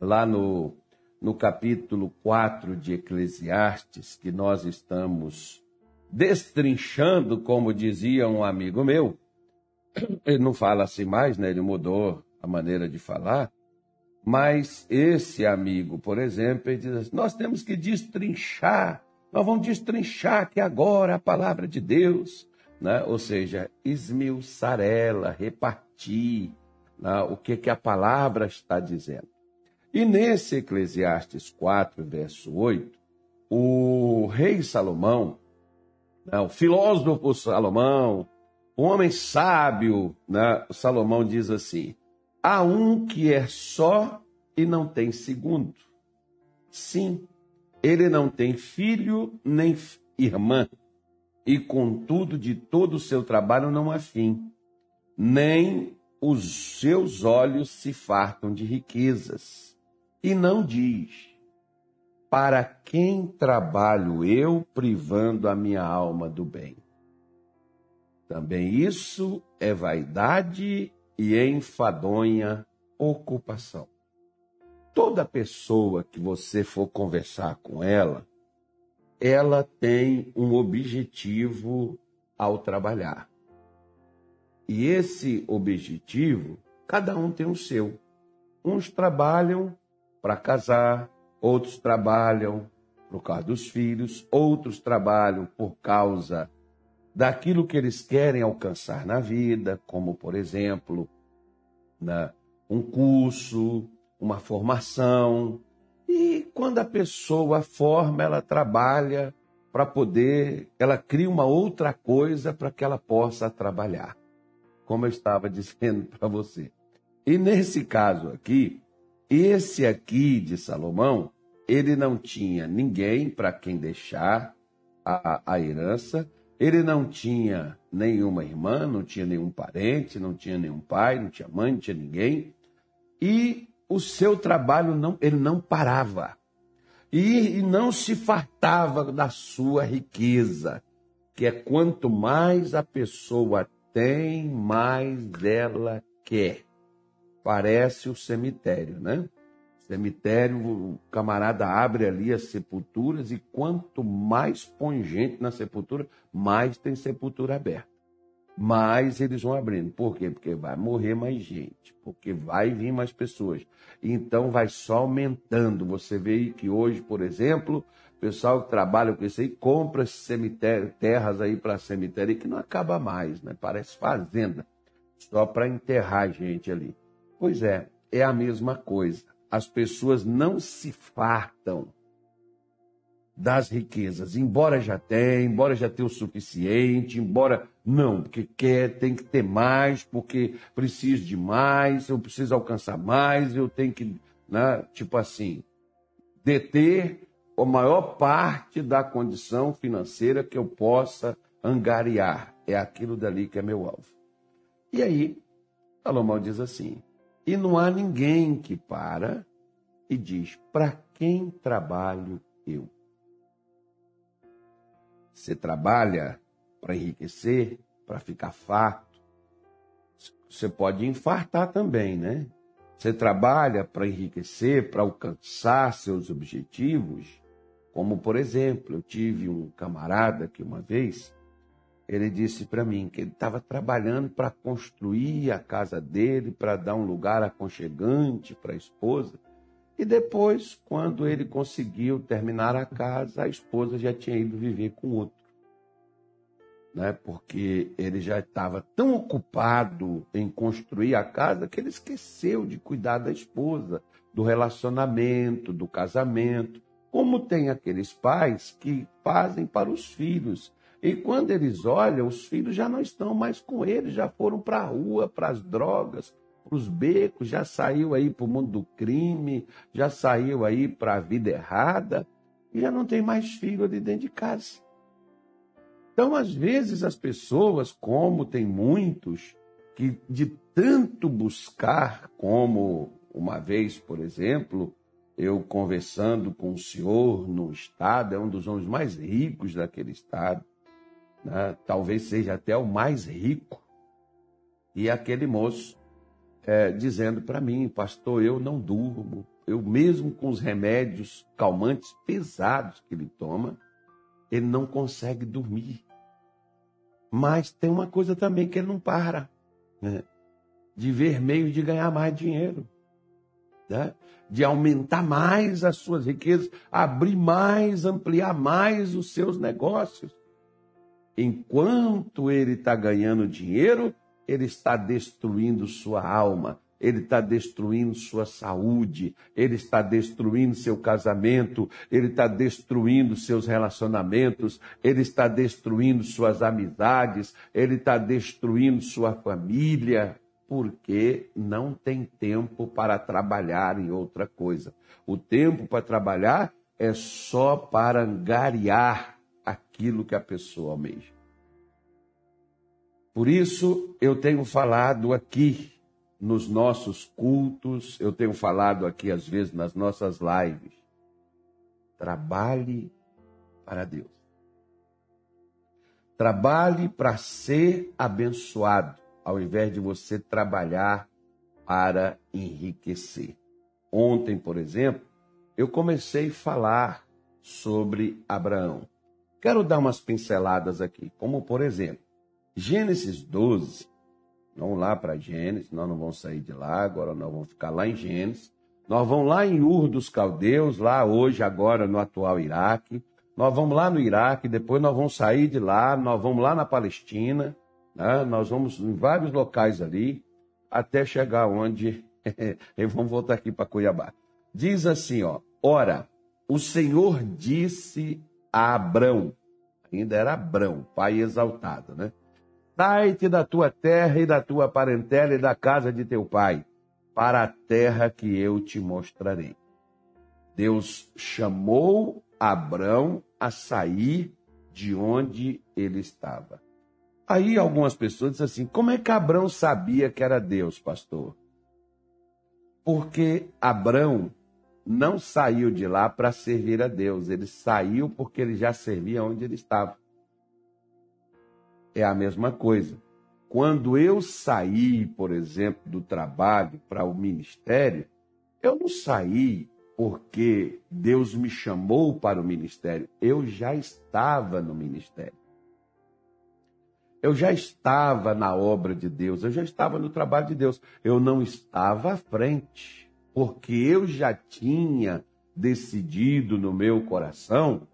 lá no, no capítulo 4 de Eclesiastes, que nós estamos destrinchando, como dizia um amigo meu, ele não fala assim mais, né? Ele mudou a maneira de falar. Mas esse amigo, por exemplo, ele diz assim, nós temos que destrinchar, nós vamos destrinchar aqui agora a palavra de Deus, né? ou seja, esmiuçar ela, repartir né? o que, que a palavra está dizendo. E nesse Eclesiastes 4, verso 8, o rei Salomão, né? o filósofo Salomão, o homem sábio, né? Salomão diz assim: há um que é só e não tem segundo. Sim, ele não tem filho nem irmã, e contudo de todo o seu trabalho não há fim, nem os seus olhos se fartam de riquezas. E não diz: Para quem trabalho eu privando a minha alma do bem? Também isso é vaidade e enfadonha ocupação. Toda pessoa que você for conversar com ela, ela tem um objetivo ao trabalhar. E esse objetivo, cada um tem o seu. Uns trabalham para casar, outros trabalham por causa dos filhos, outros trabalham por causa daquilo que eles querem alcançar na vida, como, por exemplo, né, um curso, uma formação. E quando a pessoa forma, ela trabalha para poder, ela cria uma outra coisa para que ela possa trabalhar, como eu estava dizendo para você. E nesse caso aqui, esse aqui de Salomão, ele não tinha ninguém para quem deixar a, a herança, ele não tinha nenhuma irmã, não tinha nenhum parente, não tinha nenhum pai, não tinha mãe, não tinha ninguém. E o seu trabalho não, ele não parava. E, e não se fartava da sua riqueza, que é quanto mais a pessoa tem, mais ela quer. Parece o cemitério, né? Cemitério, o camarada abre ali as sepulturas e quanto mais põe gente na sepultura, mais tem sepultura aberta. Mais eles vão abrindo. Por quê? Porque vai morrer mais gente, porque vai vir mais pessoas. Então vai só aumentando. Você vê que hoje, por exemplo, o pessoal que trabalha com isso aí compra cemitério, terras aí para cemitério que não acaba mais, né? Parece fazenda, só para enterrar gente ali. Pois é, é a mesma coisa as pessoas não se fartam das riquezas, embora já tenha, embora já tenha o suficiente, embora não, porque quer, tem que ter mais, porque preciso de mais, eu preciso alcançar mais, eu tenho que, né, tipo assim, deter a maior parte da condição financeira que eu possa angariar. É aquilo dali que é meu alvo. E aí, Salomão diz assim: e não há ninguém que para e diz: Para quem trabalho eu? Você trabalha para enriquecer, para ficar farto. Você pode infartar também, né? Você trabalha para enriquecer, para alcançar seus objetivos. Como, por exemplo, eu tive um camarada que uma vez ele disse para mim que ele estava trabalhando para construir a casa dele, para dar um lugar aconchegante para a esposa. E depois, quando ele conseguiu terminar a casa, a esposa já tinha ido viver com outro. Né? Porque ele já estava tão ocupado em construir a casa que ele esqueceu de cuidar da esposa, do relacionamento, do casamento. Como tem aqueles pais que fazem para os filhos e quando eles olham, os filhos já não estão mais com eles, já foram para a rua, para as drogas, para os becos, já saiu aí para o mundo do crime, já saiu aí para a vida errada, e já não tem mais filho ali dentro de casa. Então, às vezes, as pessoas, como tem muitos, que de tanto buscar, como uma vez, por exemplo, eu conversando com o senhor no estado, é um dos homens mais ricos daquele estado, né? talvez seja até o mais rico. E aquele moço é, dizendo para mim, pastor, eu não durmo, eu mesmo com os remédios calmantes pesados que ele toma, ele não consegue dormir. Mas tem uma coisa também que ele não para, né? de ver meios de ganhar mais dinheiro, né? de aumentar mais as suas riquezas, abrir mais, ampliar mais os seus negócios. Enquanto ele está ganhando dinheiro, ele está destruindo sua alma, ele está destruindo sua saúde, ele está destruindo seu casamento, ele está destruindo seus relacionamentos, ele está destruindo suas amizades, ele está destruindo sua família, porque não tem tempo para trabalhar em outra coisa. O tempo para trabalhar é só para angariar aquilo que a pessoa almeja. Por isso, eu tenho falado aqui nos nossos cultos, eu tenho falado aqui às vezes nas nossas lives. Trabalhe para Deus. Trabalhe para ser abençoado, ao invés de você trabalhar para enriquecer. Ontem, por exemplo, eu comecei a falar sobre Abraão. Quero dar umas pinceladas aqui, como por exemplo, Gênesis 12, Vamos lá para Gênesis, nós não vamos sair de lá, agora nós vamos ficar lá em Gênesis. Nós vamos lá em Ur dos Caldeus, lá hoje, agora no atual Iraque. Nós vamos lá no Iraque, depois nós vamos sair de lá, nós vamos lá na Palestina, né? nós vamos em vários locais ali, até chegar onde. e vamos voltar aqui para Cuiabá. Diz assim, ó, ora, o Senhor disse a Abrão, ainda era Abrão, pai exaltado, né? Sai-te da tua terra e da tua parentela e da casa de teu pai, para a terra que eu te mostrarei. Deus chamou Abrão a sair de onde ele estava. Aí algumas pessoas dizem assim: como é que Abrão sabia que era Deus, pastor? Porque Abrão não saiu de lá para servir a Deus, ele saiu porque ele já servia onde ele estava é a mesma coisa. Quando eu saí, por exemplo, do trabalho para o ministério, eu não saí porque Deus me chamou para o ministério, eu já estava no ministério. Eu já estava na obra de Deus, eu já estava no trabalho de Deus. Eu não estava à frente, porque eu já tinha decidido no meu coração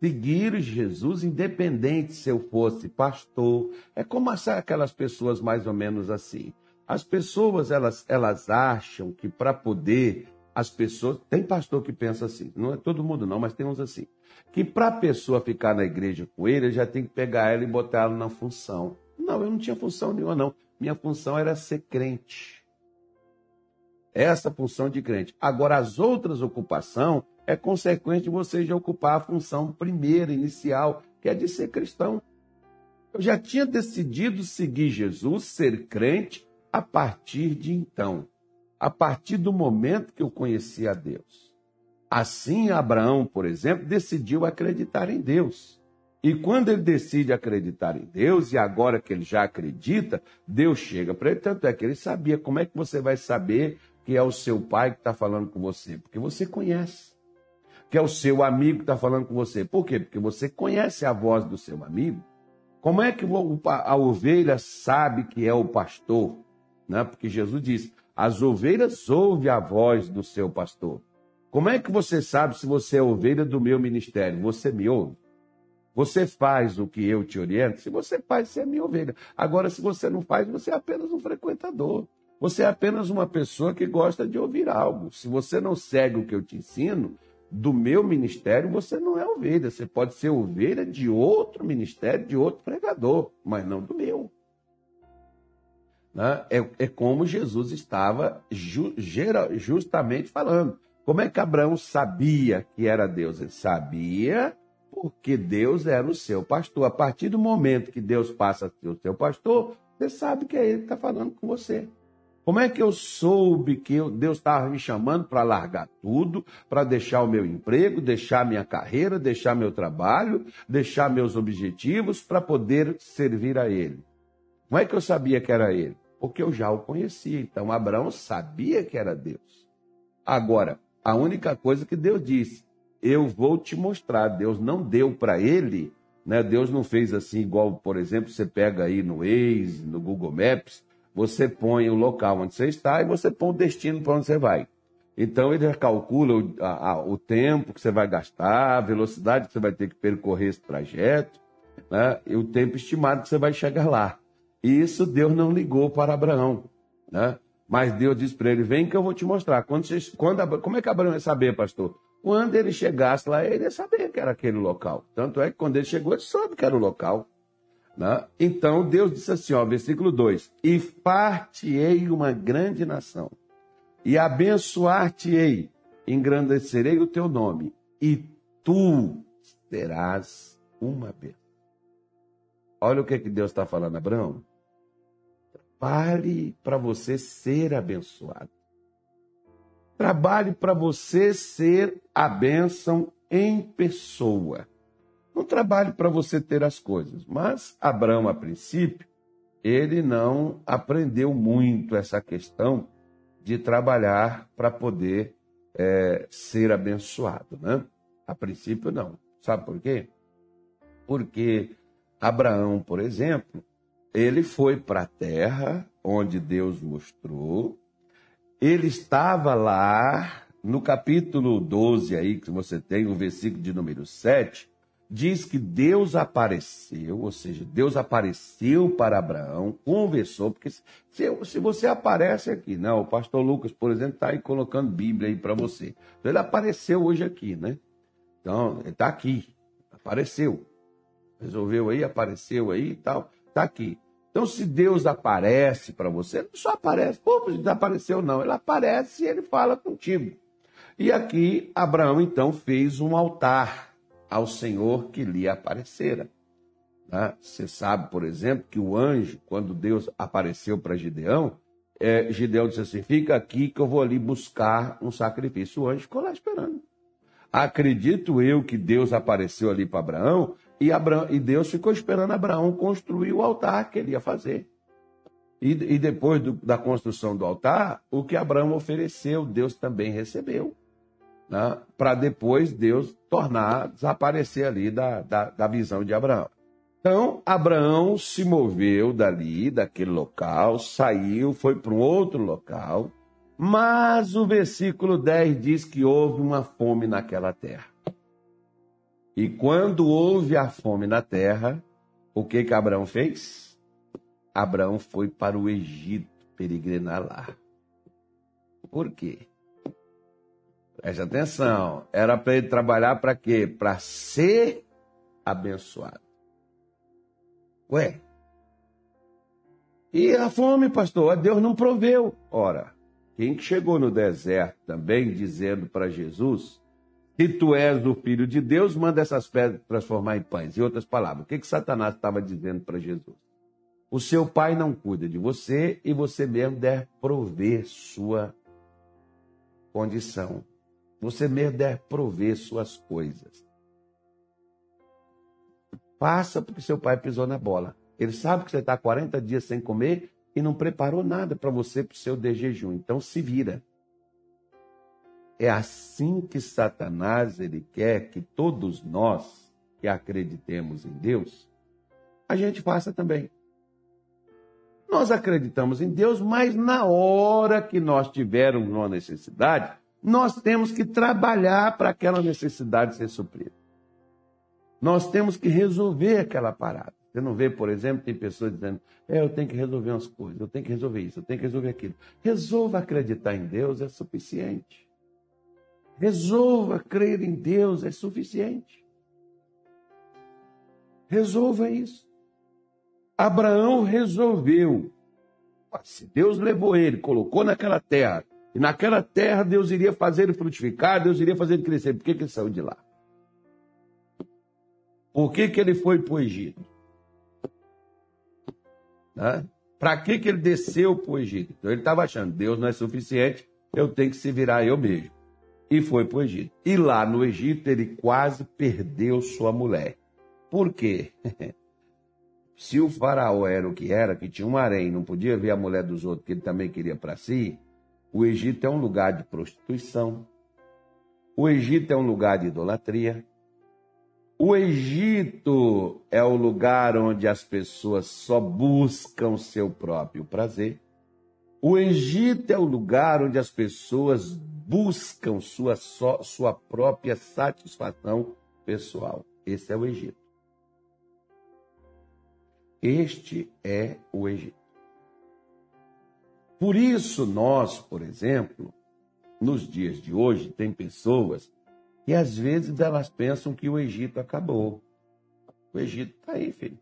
seguir Jesus, independente se eu fosse pastor. É como aquelas pessoas mais ou menos assim. As pessoas, elas, elas acham que para poder, as pessoas. Tem pastor que pensa assim, não é todo mundo não, mas tem uns assim. Que para a pessoa ficar na igreja com ele, já tem que pegar ela e botar ela na função. Não, eu não tinha função nenhuma, não. Minha função era ser crente. Essa função de crente. Agora, as outras ocupações é consequente de você já ocupar a função primeira, inicial, que é de ser cristão. Eu já tinha decidido seguir Jesus, ser crente, a partir de então, a partir do momento que eu conheci a Deus. Assim, Abraão, por exemplo, decidiu acreditar em Deus. E quando ele decide acreditar em Deus, e agora que ele já acredita, Deus chega para ele. Tanto é que ele sabia como é que você vai saber que é o seu pai que está falando com você, porque você conhece que é o seu amigo que está falando com você. Por quê? Porque você conhece a voz do seu amigo. Como é que a ovelha sabe que é o pastor? Né? Porque Jesus diz: as ovelhas ouvem a voz do seu pastor. Como é que você sabe se você é ovelha do meu ministério? Você me ouve? Você faz o que eu te oriento? Se você faz, você é minha ovelha. Agora, se você não faz, você é apenas um frequentador. Você é apenas uma pessoa que gosta de ouvir algo. Se você não segue o que eu te ensino, do meu ministério, você não é ovelha. Você pode ser ovelha de outro ministério, de outro pregador, mas não do meu. Né? É, é como Jesus estava ju, justamente falando. Como é que Abraão sabia que era Deus? Ele sabia porque Deus era o seu pastor. A partir do momento que Deus passa a ser o seu pastor, você sabe que é Ele que está falando com você. Como é que eu soube que Deus estava me chamando para largar tudo, para deixar o meu emprego, deixar minha carreira, deixar meu trabalho, deixar meus objetivos para poder servir a Ele? Como é que eu sabia que era Ele? Porque eu já o conhecia. Então Abraão sabia que era Deus. Agora, A única coisa que Deus disse, eu vou te mostrar. Deus não deu para ele, né? Deus não fez assim igual, por exemplo, você pega aí no Waze, no Google Maps, você põe o local onde você está e você põe o destino para onde você vai. Então ele calcula o, a, o, tempo que você vai gastar, a velocidade que você vai ter que percorrer esse trajeto, né? e o tempo estimado que você vai chegar lá. E isso Deus não ligou para Abraão. Né? Mas Deus disse para ele: Vem que eu vou te mostrar. Quando, você, quando como é que Abraão ia saber, pastor? Quando ele chegasse lá, ele ia saber que era aquele local. Tanto é que quando ele chegou, ele soube que era o local. Né? Então Deus disse assim, ó, versículo 2: E fartei uma grande nação e abençoar-te-ei, engrandecerei o teu nome, e tu terás uma bênção. Olha o que, que Deus está falando, Abraão. Trabalhe para você ser abençoado. Trabalhe para você ser a bênção em pessoa. Não trabalhe para você ter as coisas. Mas Abraão, a princípio, ele não aprendeu muito essa questão de trabalhar para poder é, ser abençoado, né? A princípio, não. Sabe por quê? Porque Abraão, por exemplo, ele foi para a terra onde Deus mostrou, ele estava lá, no capítulo 12 aí, que você tem, o versículo de número 7, diz que Deus apareceu, ou seja, Deus apareceu para Abraão, conversou, porque se, se você aparece aqui, não, o pastor Lucas, por exemplo, está aí colocando Bíblia aí para você. Então ele apareceu hoje aqui, né? Então, ele está aqui, apareceu. Resolveu aí, apareceu aí e tal, está aqui. Então, se Deus aparece para você, não só aparece, pô, não apareceu não, ele aparece e ele fala contigo. E aqui, Abraão então fez um altar ao Senhor que lhe aparecera. Né? Você sabe, por exemplo, que o anjo, quando Deus apareceu para Gideão, é, Gideão disse assim: fica aqui que eu vou ali buscar um sacrifício. O anjo ficou lá esperando. Acredito eu que Deus apareceu ali para Abraão e, Abraão e Deus ficou esperando Abraão construir o altar que ele ia fazer. E, e depois do, da construção do altar, o que Abraão ofereceu, Deus também recebeu né, para depois Deus tornar, desaparecer ali da, da, da visão de Abraão. Então, Abraão se moveu dali, daquele local, saiu, foi para um outro local, mas o versículo 10 diz que houve uma fome naquela terra. E quando houve a fome na terra, o que que Abraão fez? Abraão foi para o Egito peregrinar lá. Por quê? Preste atenção. Era para ele trabalhar para quê? Para ser abençoado. Ué. E a fome, pastor? Deus não proveu. Ora, quem que chegou no deserto também dizendo para Jesus: Se tu és o filho de Deus, manda essas pedras transformar em pães. Em outras palavras, o que, que Satanás estava dizendo para Jesus? O seu pai não cuida de você e você mesmo deve prover sua condição você mesmo deve prover suas coisas. Faça porque seu pai pisou na bola. Ele sabe que você está 40 dias sem comer e não preparou nada para você para o seu de jejum. Então se vira. É assim que Satanás ele quer que todos nós que acreditemos em Deus, a gente faça também. Nós acreditamos em Deus, mas na hora que nós tivermos uma necessidade, nós temos que trabalhar para aquela necessidade ser suprida. Nós temos que resolver aquela parada. Você não vê, por exemplo, tem pessoas dizendo: é, eu tenho que resolver umas coisas, eu tenho que resolver isso, eu tenho que resolver aquilo. Resolva acreditar em Deus é suficiente. Resolva crer em Deus é suficiente. Resolva isso. Abraão resolveu. Se Deus levou ele, colocou naquela terra, e naquela terra Deus iria fazer ele frutificar, Deus iria fazer ele crescer. Por que, que ele saiu de lá? Por que, que ele foi para o Egito? Né? Para que, que ele desceu para o Egito? Então ele estava achando, Deus não é suficiente, eu tenho que se virar eu mesmo. E foi para o Egito. E lá no Egito ele quase perdeu sua mulher. Por quê? Se o faraó era o que era, que tinha um harém, não podia ver a mulher dos outros, que ele também queria para si, o Egito é um lugar de prostituição, O Egito é um lugar de idolatria. O Egito é o lugar onde as pessoas só buscam seu próprio prazer. O Egito é o lugar onde as pessoas buscam sua, só, sua própria satisfação pessoal. Esse é o Egito. Este é o Egito. Por isso, nós, por exemplo, nos dias de hoje, tem pessoas que às vezes elas pensam que o Egito acabou. O Egito está aí, filho.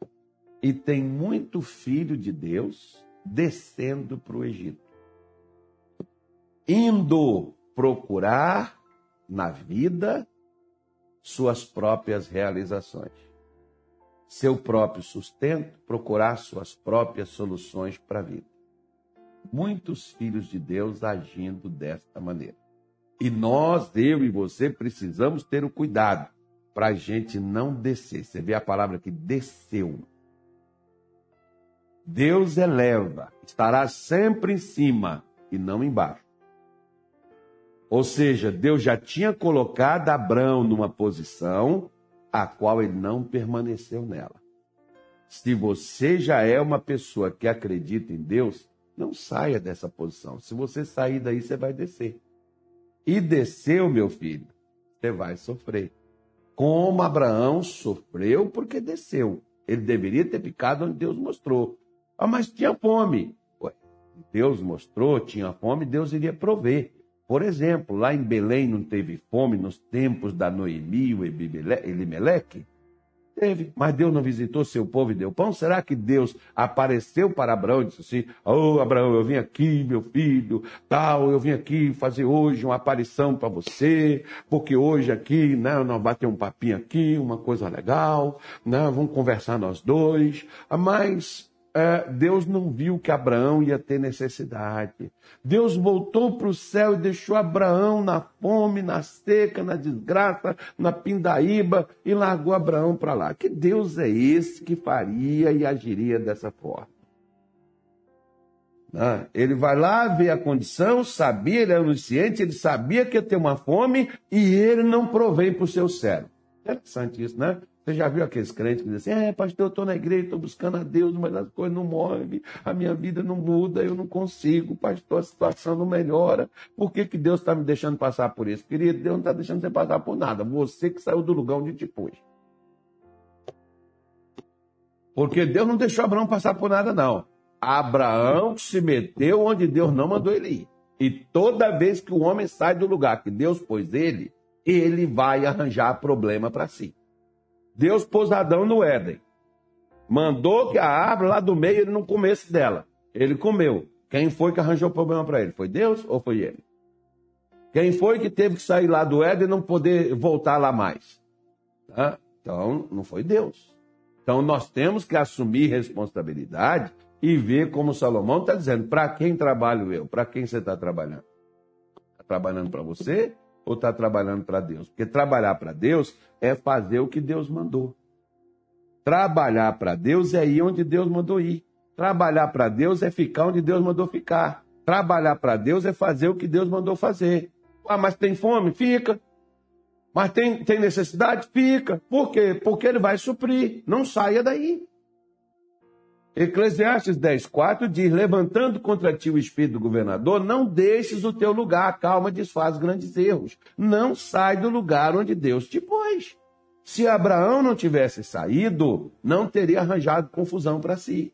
E tem muito filho de Deus descendo para o Egito, indo procurar na vida suas próprias realizações, seu próprio sustento, procurar suas próprias soluções para a vida. Muitos filhos de Deus agindo desta maneira. E nós, eu e você, precisamos ter o cuidado para a gente não descer. Você vê a palavra que desceu. Deus eleva, estará sempre em cima e não embaixo. Ou seja, Deus já tinha colocado Abraão numa posição a qual ele não permaneceu nela. Se você já é uma pessoa que acredita em Deus, não saia dessa posição. Se você sair daí, você vai descer. E desceu, meu filho, você vai sofrer. Como Abraão sofreu porque desceu. Ele deveria ter ficado onde Deus mostrou. Ah, mas tinha fome. Ué, Deus mostrou, tinha fome, Deus iria prover. Por exemplo, lá em Belém não teve fome nos tempos da Noemi e Elimeleque? Teve, mas Deus não visitou seu povo e deu pão? Será que Deus apareceu para Abraão e disse assim: Ô oh, Abraão, eu vim aqui, meu filho, tal, eu vim aqui fazer hoje uma aparição para você, porque hoje aqui, né, nós bater um papinho aqui, uma coisa legal, né, vamos conversar nós dois, mas Deus não viu que Abraão ia ter necessidade. Deus voltou para o céu e deixou Abraão na fome, na seca, na desgraça, na pindaíba e largou Abraão para lá. Que Deus é esse que faria e agiria dessa forma? Ah, ele vai lá ver a condição, sabia, ele é onisciente, ele sabia que ia ter uma fome e ele não provém para o seu servo. Interessante isso, né? Você já viu aqueles crentes que dizem assim, é, pastor, eu estou na igreja, estou buscando a Deus, mas as coisas não movem, a minha vida não muda, eu não consigo, pastor, a situação não melhora. Por que, que Deus está me deixando passar por isso? Querido, Deus não está deixando você passar por nada. Você que saiu do lugar onde te pôs. Porque Deus não deixou Abraão passar por nada, não. Abraão se meteu onde Deus não mandou ele ir. E toda vez que o homem sai do lugar que Deus pôs ele, ele vai arranjar problema para si. Deus pôs Adão no Éden. Mandou que a árvore lá do meio ele não comesse dela. Ele comeu. Quem foi que arranjou o problema para ele? Foi Deus ou foi ele? Quem foi que teve que sair lá do Éden e não poder voltar lá mais? Tá? Então, não foi Deus. Então, nós temos que assumir responsabilidade e ver como Salomão está dizendo: para quem trabalho eu? Para quem você está trabalhando? Está trabalhando para você ou está trabalhando para Deus? Porque trabalhar para Deus é fazer o que Deus mandou. Trabalhar para Deus é ir onde Deus mandou ir. Trabalhar para Deus é ficar onde Deus mandou ficar. Trabalhar para Deus é fazer o que Deus mandou fazer. Ah, mas tem fome? Fica. Mas tem, tem necessidade? Fica. Por quê? Porque ele vai suprir. Não saia daí. Eclesiastes 10,4 diz: Levantando contra ti o espírito do governador, não deixes o teu lugar, calma, desfaz grandes erros. Não sai do lugar onde Deus te pôs. Se Abraão não tivesse saído, não teria arranjado confusão para si.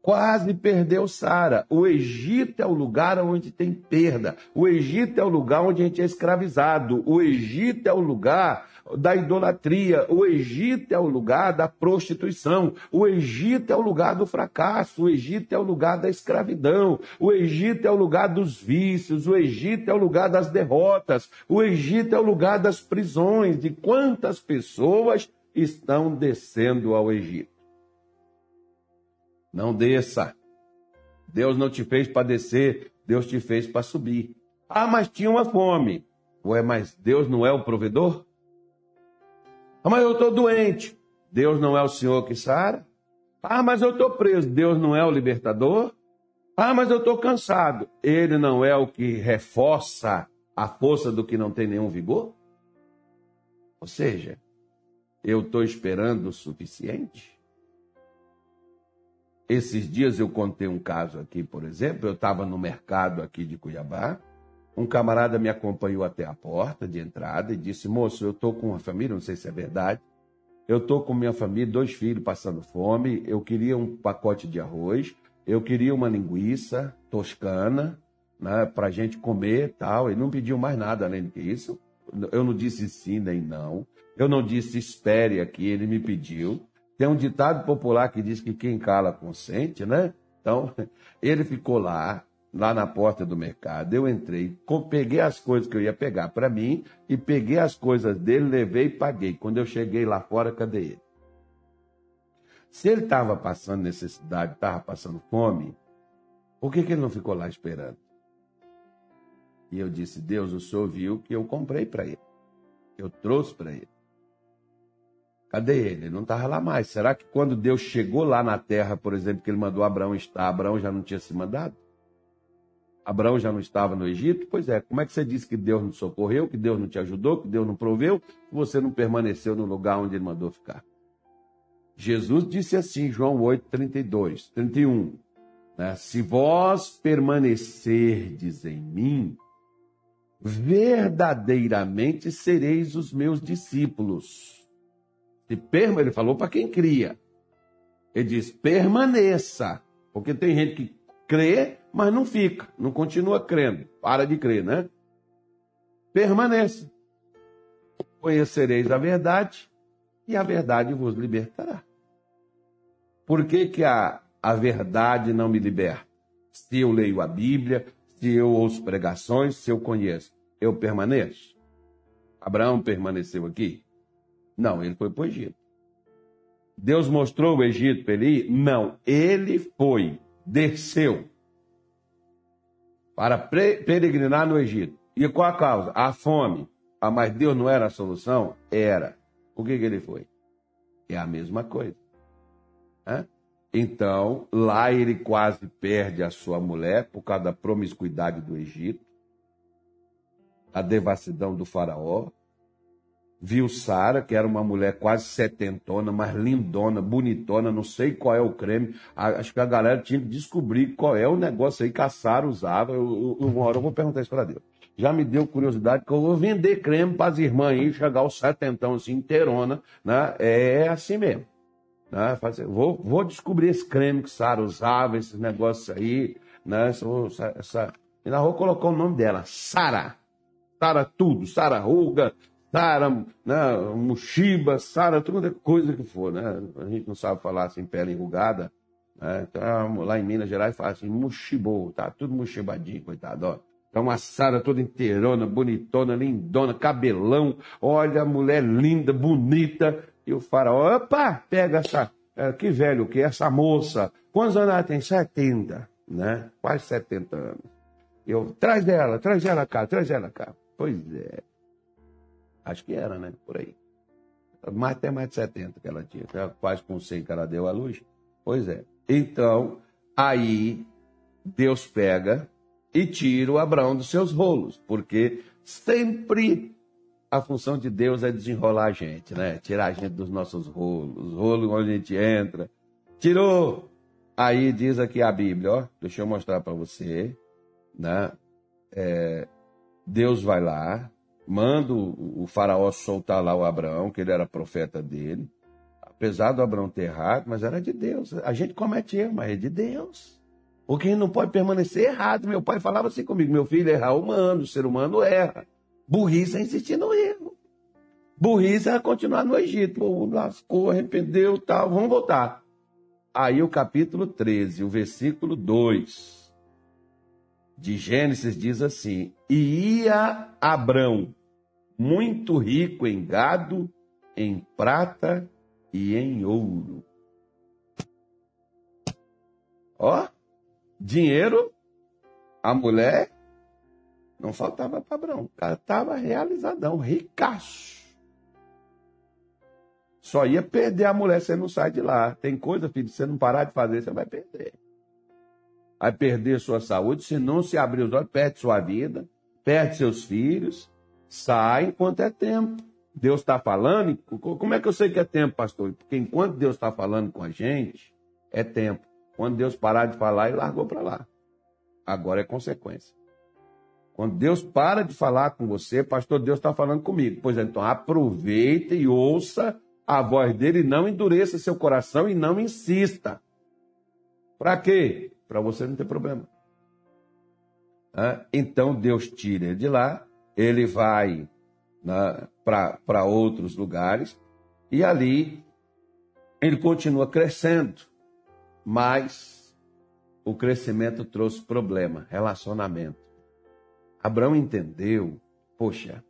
Quase perdeu Sara. O Egito é o lugar onde tem perda. O Egito é o lugar onde a gente é escravizado. O Egito é o lugar da idolatria. O Egito é o lugar da prostituição. O Egito é o lugar do fracasso. O Egito é o lugar da escravidão. O Egito é o lugar dos vícios. O Egito é o lugar das derrotas. O Egito é o lugar das prisões. De quantas pessoas estão descendo ao Egito? Não desça. Deus não te fez para descer, Deus te fez para subir. Ah, mas tinha uma fome. Ué, mas Deus não é o provedor? Ah, mas eu estou doente. Deus não é o Senhor que sara? Ah, mas eu estou preso. Deus não é o libertador? Ah, mas eu estou cansado. Ele não é o que reforça a força do que não tem nenhum vigor? Ou seja, eu estou esperando o suficiente? Esses dias eu contei um caso aqui, por exemplo, eu estava no mercado aqui de Cuiabá, um camarada me acompanhou até a porta de entrada e disse: Moço, eu estou com uma família, não sei se é verdade. Eu estou com minha família, dois filhos passando fome. Eu queria um pacote de arroz, eu queria uma linguiça toscana, né, para a gente comer tal. Ele não pediu mais nada além do que isso. Eu não disse sim nem não. Eu não disse espere aqui, ele me pediu. Tem um ditado popular que diz que quem cala consente, né? Então, ele ficou lá, lá na porta do mercado. Eu entrei, peguei as coisas que eu ia pegar para mim e peguei as coisas dele, levei e paguei. Quando eu cheguei lá fora, cadê ele? Se ele estava passando necessidade, estava passando fome, por que, que ele não ficou lá esperando? E eu disse: Deus, o senhor viu que eu comprei para ele. Eu trouxe para ele. Cadê ele? Ele não estava lá mais. Será que quando Deus chegou lá na terra, por exemplo, que ele mandou Abraão estar, Abraão já não tinha se mandado? Abraão já não estava no Egito? Pois é, como é que você disse que Deus não socorreu, que Deus não te ajudou, que Deus não proveu, que você não permaneceu no lugar onde ele mandou ficar? Jesus disse assim, João 8, 32, 31. Né? Se vós permanecerdes em mim, verdadeiramente sereis os meus discípulos. Se perma, ele falou para quem cria. Ele diz: permaneça. Porque tem gente que crê, mas não fica, não continua crendo, para de crer, né? Permaneça. Conhecereis a verdade e a verdade vos libertará. Por que, que a, a verdade não me liberta? Se eu leio a Bíblia, se eu ouço pregações, se eu conheço, eu permaneço? Abraão permaneceu aqui? Não, ele foi para o Egito. Deus mostrou o Egito para ele? Não, ele foi, desceu para peregrinar no Egito. E qual a causa? A fome. Ah, mas Deus não era a solução? Era. Por que, que ele foi? É a mesma coisa. Hã? Então, lá ele quase perde a sua mulher por causa da promiscuidade do Egito, a devassidão do faraó, viu Sara, que era uma mulher quase setentona, mas lindona, bonitona, não sei qual é o creme. Acho que a galera tinha que descobrir qual é o negócio aí que a Sara usava. Eu, uma hora eu vou perguntar isso para Deus. Já me deu curiosidade que eu vou vender creme para as irmãs aí, chegar aos setentão assim, inteirona, né? É assim mesmo. Né? Vou, vou descobrir esse creme que Sara usava, esses negócios aí, né? Essa, essa, e na rua colocou o nome dela, Sara. Sara tudo, Sara Ruga, Sara, né, Mushiba, Sara, toda coisa que for, né? A gente não sabe falar assim, pele enrugada. Né? Então, lá em Minas Gerais fala assim, mushibou, tá tudo mushibadinho, coitado, ó. Então, uma Sara toda inteirona, bonitona, lindona, cabelão, olha mulher linda, bonita. E o faraó, opa, pega essa, é, que velho que é essa moça. Quantos anos ela tem? 70, né? Quase 70 anos. Eu, traz dela, traz ela cá, traz ela cá. Pois é. Acho que era, né? Por aí. Mais, até mais de 70 que ela tinha. Quase com 100 que ela deu à luz. Pois é. Então, aí Deus pega e tira o Abraão dos seus rolos, porque sempre a função de Deus é desenrolar a gente, né? Tirar a gente dos nossos rolos, rolos onde a gente entra. Tirou! Aí diz aqui a Bíblia, ó, deixa eu mostrar para você, né? É, Deus vai lá, manda o, faraó soltar lá o Abraão, que ele era profeta dele. Apesar do Abraão ter errado, mas era de Deus. A gente comete erro, mas é de Deus. Porque não pode permanecer errado. Meu pai falava assim comigo: meu filho, errar é humano, o ser humano erra. Burrice é insistir no erro. Burrice é continuar no Egito. Pô, lascou, arrependeu, tal, vamos voltar. Aí o capítulo 13, o versículo 2 de Gênesis diz assim: E ia Abrão, muito rico em gado, em prata e em ouro. Ó, dinheiro, a mulher, não faltava para Abrão. O cara estava realizadão, ricaço. Só ia perder a mulher, você não sai de lá. Tem coisa, filho, se você não parar de fazer, você vai perder vai perder sua saúde, se não se abrir os olhos, perde sua vida, perde seus filhos, sai enquanto é tempo. Deus está falando, como é que eu sei que é tempo, pastor? Porque enquanto Deus está falando com a gente, é tempo. Quando Deus parar de falar, ele largou para lá. Agora é consequência. Quando Deus para de falar com você, pastor, Deus está falando comigo. Pois é, então aproveita e ouça a voz dele, não endureça seu coração e não insista. Para quê? Para você não ter problema. Então Deus tira ele de lá, ele vai né, para outros lugares e ali ele continua crescendo, mas o crescimento trouxe problema, relacionamento. Abraão entendeu, poxa,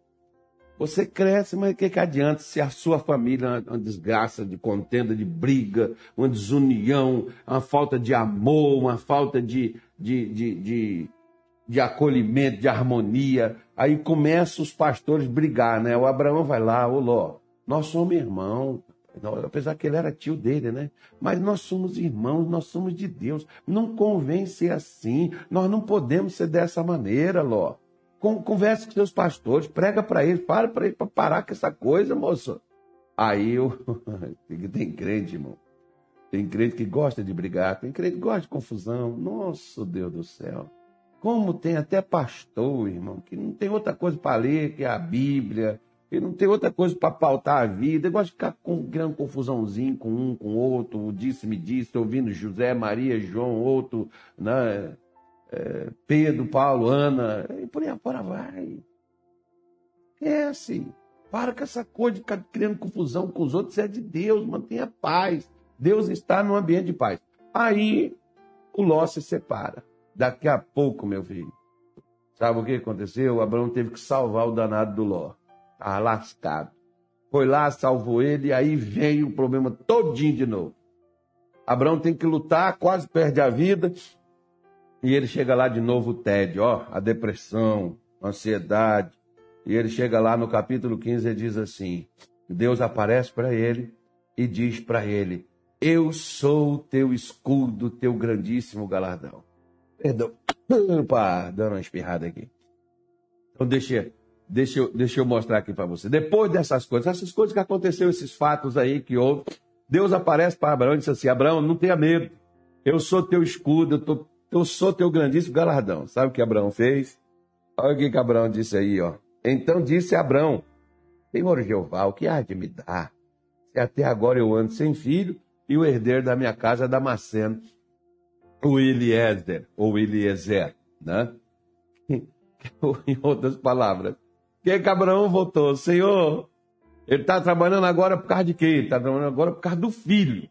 você cresce, mas o que, que adianta se a sua família é uma desgraça de contenda, de briga, uma desunião, uma falta de amor, uma falta de, de, de, de, de acolhimento, de harmonia. Aí começam os pastores brigar, né? O Abraão vai lá, ô Ló, nós somos irmãos. Apesar que ele era tio dele, né? Mas nós somos irmãos, nós somos de Deus. Não convém ser assim. Nós não podemos ser dessa maneira, Ló. Converse com seus pastores, prega para eles, fala para eles para parar com essa coisa, moço. Aí eu. tem crente, irmão. Tem crente que gosta de brigar, tem crente que gosta de confusão. Nossa, Deus do céu. Como tem até pastor, irmão, que não tem outra coisa para ler que a Bíblia, que não tem outra coisa para pautar a vida. Gosta de ficar com grande confusãozinho com um, com outro, disse-me disse, ouvindo José, Maria, João, outro, né? É, Pedro, Paulo, Ana, e por aí fora vai. É assim. Para com essa coisa de ficar criando confusão com os outros, é de Deus, mantenha paz. Deus está no ambiente de paz. Aí o Ló se separa. Daqui a pouco, meu filho. Sabe o que aconteceu? O Abraão teve que salvar o danado do Ló. Estava lascado. Foi lá, salvou ele, e aí veio o problema todinho de novo. Abraão tem que lutar, quase perde a vida. E ele chega lá de novo o tédio, ó, a depressão, a ansiedade. E ele chega lá no capítulo 15 e diz assim: Deus aparece para ele e diz para ele: Eu sou teu escudo, teu grandíssimo galardão. Perdão, opa, dando uma espirrada aqui. Então deixa, deixa, eu, deixa eu mostrar aqui para você. Depois dessas coisas, essas coisas que aconteceram, esses fatos aí que houve, Deus aparece para Abraão e diz assim: Abraão, não tenha medo. Eu sou teu escudo, eu estou eu sou teu grandíssimo galardão. Sabe o que Abraão fez? Olha o que, que Abraão disse aí, ó. Então disse Abraão: Senhor Jeová, o que há de me dar? Se até agora eu ando sem filho e o herdeiro da minha casa é Damasceno, o Eliezer, ou Eliezer, né? em outras palavras. Que, que Abraão votou? Senhor, ele está trabalhando agora por causa de quê? Está trabalhando agora por causa do filho.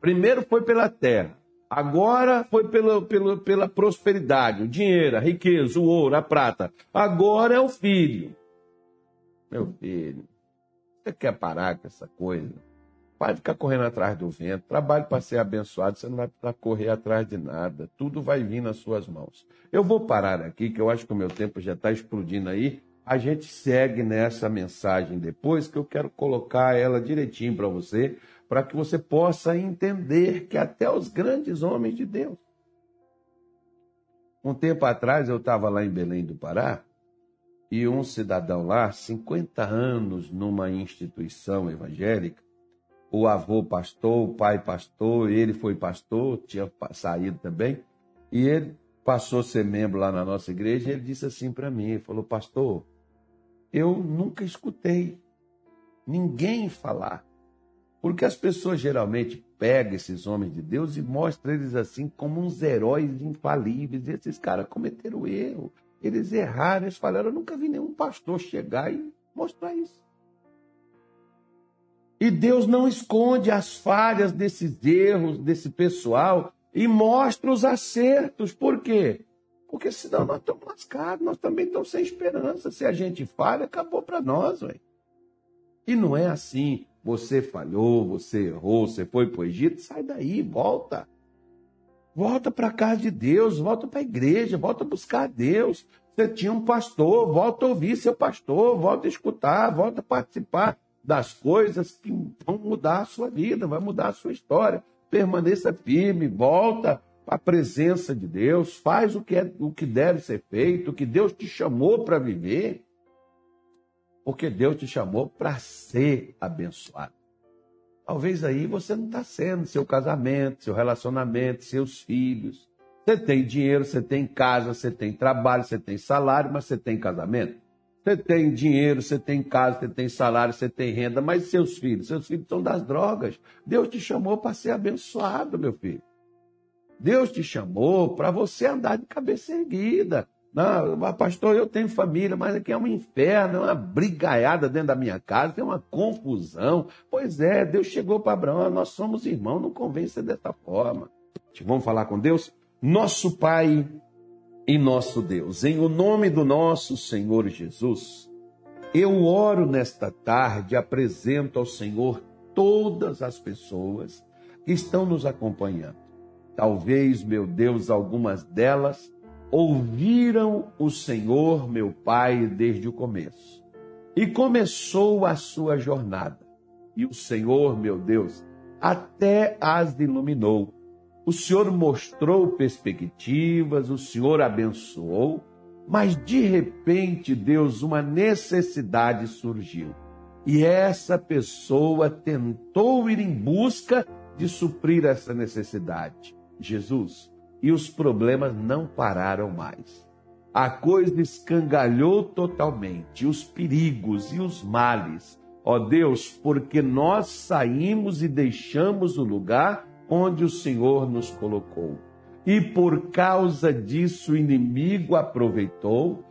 Primeiro foi pela terra. Agora foi pela, pela, pela prosperidade, o dinheiro, a riqueza, o ouro, a prata. Agora é o filho. Meu filho, você quer parar com essa coisa? Vai ficar correndo atrás do vento. Trabalhe para ser abençoado, você não vai precisar correr atrás de nada. Tudo vai vir nas suas mãos. Eu vou parar aqui, que eu acho que o meu tempo já está explodindo aí. A gente segue nessa mensagem depois, que eu quero colocar ela direitinho para você para que você possa entender que até os grandes homens de Deus. Um tempo atrás eu estava lá em Belém do Pará e um cidadão lá, 50 anos numa instituição evangélica, o avô pastor, o pai pastor, ele foi pastor, tinha saído também, e ele passou a ser membro lá na nossa igreja, e ele disse assim para mim, falou, pastor, eu nunca escutei ninguém falar porque as pessoas geralmente pegam esses homens de Deus e mostram eles assim como uns heróis infalíveis. E esses caras cometeram erro. Eles erraram, eles falaram. Eu nunca vi nenhum pastor chegar e mostrar isso. E Deus não esconde as falhas desses erros, desse pessoal, e mostra os acertos. Por quê? Porque senão nós estamos lascados, nós também estamos sem esperança. Se a gente falha, acabou para nós, ué. E não é assim. Você falhou, você errou, você foi para o Egito, sai daí, volta. Volta para a casa de Deus, volta para a igreja, volta buscar a Deus. Você tinha um pastor, volta a ouvir seu pastor, volta a escutar, volta a participar das coisas que vão mudar a sua vida, vai mudar a sua história. Permaneça firme, volta a presença de Deus, faz o que, é, o que deve ser feito, o que Deus te chamou para viver, porque Deus te chamou para ser abençoado. Talvez aí você não está sendo seu casamento, seu relacionamento, seus filhos. Você tem dinheiro, você tem casa, você tem trabalho, você tem salário, mas você tem casamento. Você tem dinheiro, você tem casa, você tem salário, você tem renda, mas seus filhos? Seus filhos são das drogas. Deus te chamou para ser abençoado, meu filho. Deus te chamou para você andar de cabeça erguida. Não, pastor, eu tenho família, mas aqui é um inferno, é uma brigaiada dentro da minha casa, é uma confusão. Pois é, Deus chegou para Abraão, nós somos irmãos, não convém ser dessa forma. Vamos falar com Deus? Nosso Pai e nosso Deus, em o nome do nosso Senhor Jesus, eu oro nesta tarde, apresento ao Senhor todas as pessoas que estão nos acompanhando. Talvez, meu Deus, algumas delas ouviram o Senhor, meu Pai, desde o começo. E começou a sua jornada. E o Senhor, meu Deus, até as iluminou. O Senhor mostrou perspectivas, o Senhor abençoou, mas de repente, Deus, uma necessidade surgiu. E essa pessoa tentou ir em busca de suprir essa necessidade. Jesus, e os problemas não pararam mais. A coisa escangalhou totalmente, os perigos e os males. Ó Deus, porque nós saímos e deixamos o lugar onde o Senhor nos colocou. E por causa disso o inimigo aproveitou,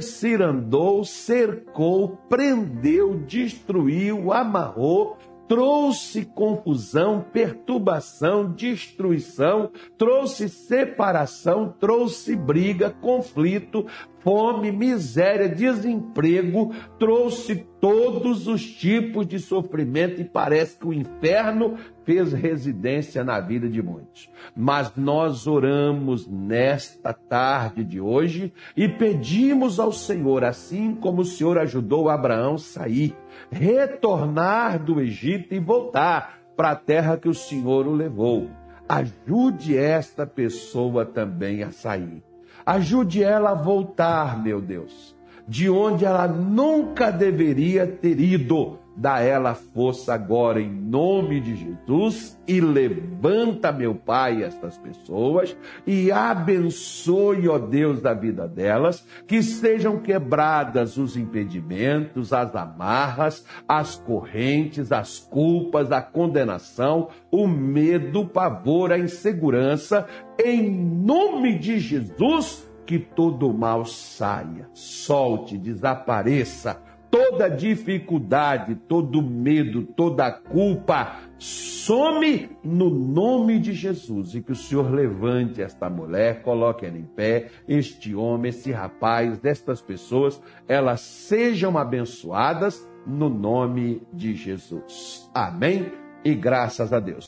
cirandou, cercou, prendeu, destruiu, amarrou, trouxe confusão, perturbação, destruição, trouxe separação, trouxe briga, conflito, fome, miséria, desemprego, trouxe todos os tipos de sofrimento e parece que o inferno fez residência na vida de muitos. Mas nós oramos nesta tarde de hoje e pedimos ao Senhor, assim como o Senhor ajudou Abraão a sair, retornar do Egito e voltar para a terra que o Senhor o levou. Ajude esta pessoa também a sair Ajude ela a voltar, meu Deus, de onde ela nunca deveria ter ido Dá ela força agora em nome de Jesus e levanta, meu Pai, estas pessoas e abençoe, ó Deus, da vida delas, que sejam quebradas os impedimentos, as amarras, as correntes, as culpas, a condenação, o medo, o pavor, a insegurança, em nome de Jesus, que todo mal saia, solte, desapareça toda dificuldade, todo medo, toda culpa some no nome de Jesus e que o Senhor levante esta mulher, coloque ela em pé, este homem, esse rapaz, destas pessoas, elas sejam abençoadas no nome de Jesus. Amém e graças a Deus.